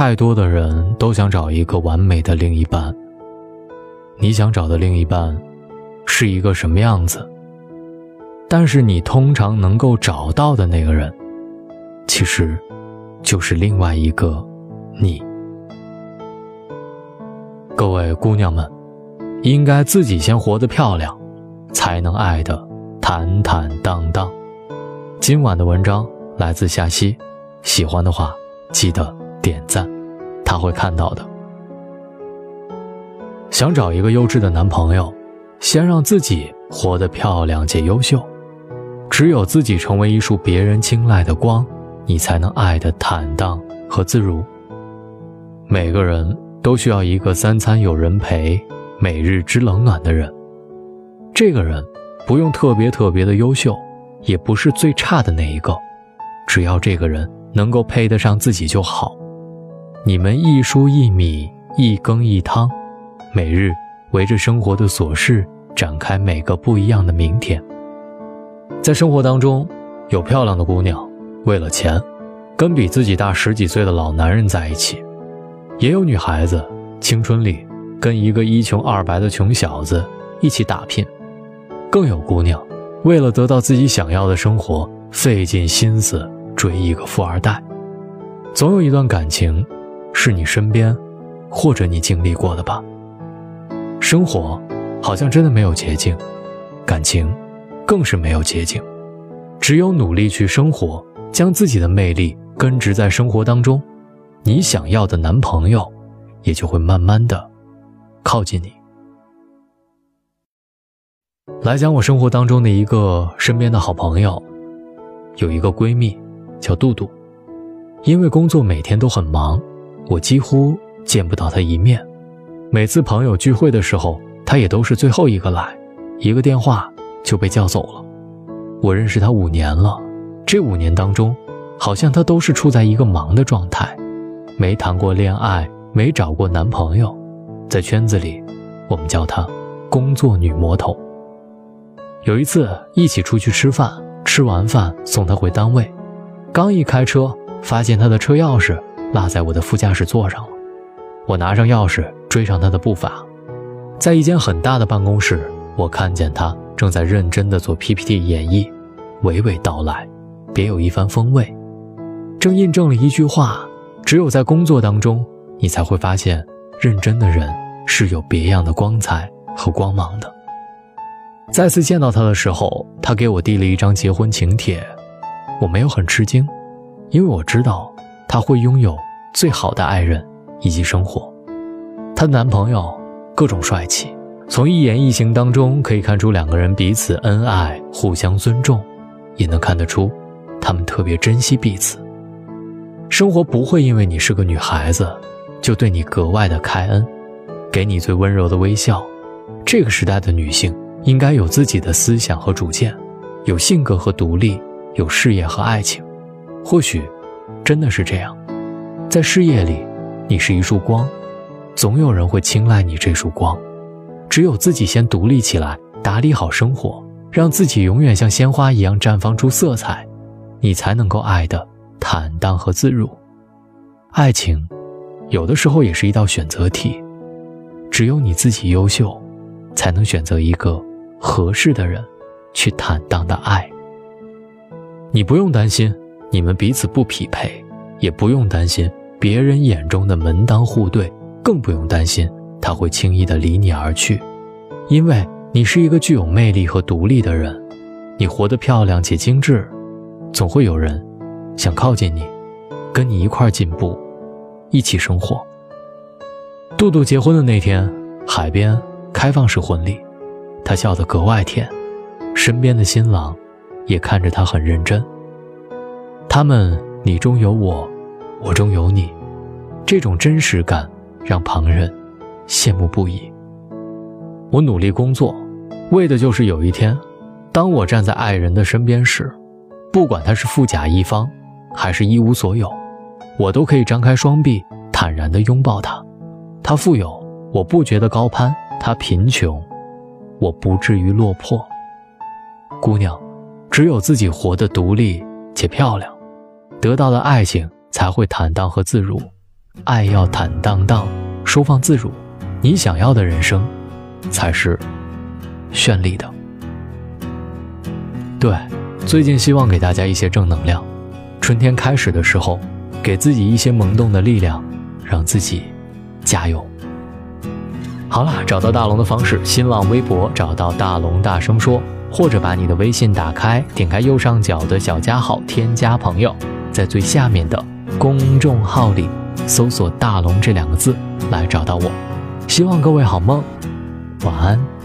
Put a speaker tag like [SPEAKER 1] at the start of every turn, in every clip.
[SPEAKER 1] 太多的人都想找一个完美的另一半。你想找的另一半，是一个什么样子？但是你通常能够找到的那个人，其实，就是另外一个你。各位姑娘们，应该自己先活得漂亮，才能爱得坦坦荡荡。今晚的文章来自夏曦，喜欢的话记得点赞，他会看到的。想找一个优质的男朋友，先让自己活得漂亮且优秀。只有自己成为一束别人青睐的光，你才能爱得坦荡和自如。每个人都需要一个三餐有人陪、每日知冷暖的人。这个人不用特别特别的优秀，也不是最差的那一个，只要这个人能够配得上自己就好。你们一蔬一米，一羹一汤，每日围着生活的琐事展开每个不一样的明天。在生活当中，有漂亮的姑娘为了钱，跟比自己大十几岁的老男人在一起；也有女孩子青春里跟一个一穷二白的穷小子一起打拼；更有姑娘为了得到自己想要的生活，费尽心思追一个富二代。总有一段感情，是你身边或者你经历过的吧。生活好像真的没有捷径，感情。更是没有捷径，只有努力去生活，将自己的魅力根植在生活当中，你想要的男朋友，也就会慢慢的靠近你。来讲我生活当中的一个身边的好朋友，有一个闺蜜叫杜杜，因为工作每天都很忙，我几乎见不到他一面。每次朋友聚会的时候，他也都是最后一个来，一个电话。就被叫走了。我认识他五年了，这五年当中，好像他都是处在一个忙的状态，没谈过恋爱，没找过男朋友，在圈子里，我们叫她“工作女魔头”。有一次一起出去吃饭，吃完饭送她回单位，刚一开车，发现她的车钥匙落在我的副驾驶座上了。我拿上钥匙追上他的步伐，在一间很大的办公室，我看见他。正在认真地做 PPT 演绎，娓娓道来，别有一番风味。正印证了一句话：只有在工作当中，你才会发现，认真的人是有别样的光彩和光芒的。再次见到他的时候，他给我递了一张结婚请帖，我没有很吃惊，因为我知道她会拥有最好的爱人以及生活。她的男朋友各种帅气。从一言一行当中可以看出两个人彼此恩爱、互相尊重，也能看得出他们特别珍惜彼此。生活不会因为你是个女孩子，就对你格外的开恩，给你最温柔的微笑。这个时代的女性应该有自己的思想和主见，有性格和独立，有事业和爱情。或许，真的是这样，在事业里，你是一束光，总有人会青睐你这束光。只有自己先独立起来，打理好生活，让自己永远像鲜花一样绽放出色彩，你才能够爱的坦荡和自如。爱情，有的时候也是一道选择题，只有你自己优秀，才能选择一个合适的人，去坦荡的爱。你不用担心你们彼此不匹配，也不用担心别人眼中的门当户对，更不用担心。他会轻易的离你而去，因为你是一个具有魅力和独立的人，你活得漂亮且精致，总会有人想靠近你，跟你一块进步，一起生活。杜杜结婚的那天，海边开放式婚礼，她笑得格外甜，身边的新郎也看着她很认真。他们你中有我，我中有你，这种真实感让旁人。羡慕不已。我努力工作，为的就是有一天，当我站在爱人的身边时，不管他是富甲一方，还是一无所有，我都可以张开双臂，坦然地拥抱他。他富有，我不觉得高攀；他贫穷，我不至于落魄。姑娘，只有自己活得独立且漂亮，得到的爱情才会坦荡和自如。
[SPEAKER 2] 爱要坦荡荡，收放自如，你想要的人生，才是绚丽的。对，最近希望给大家一些正能量。春天开始的时候，给自己一些萌动的力量，让自己加油。好了，找到大龙的方式：新浪微博找到大龙，大声说，或者把你的微信打开，点开右上角的小加号，添加朋友，在最下面的公众号里搜索“大龙”这两个字来找到我。希望各位好梦，晚安。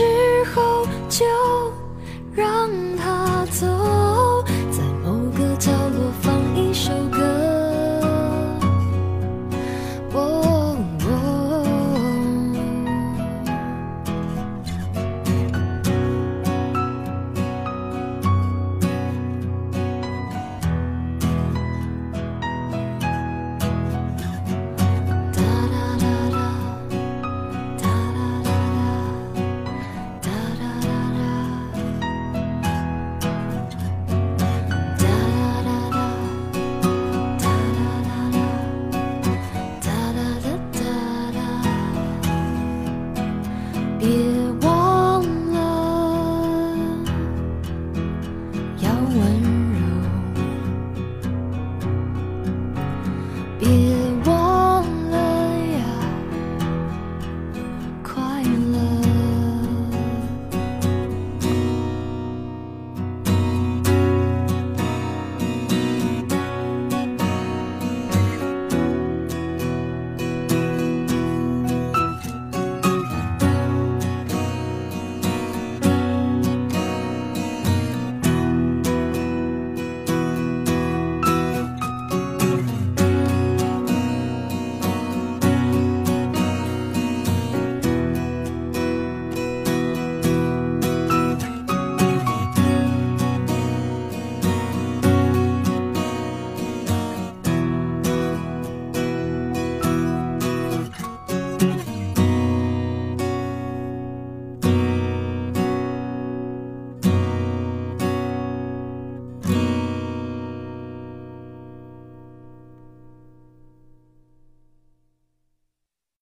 [SPEAKER 2] 拥有一切之后就。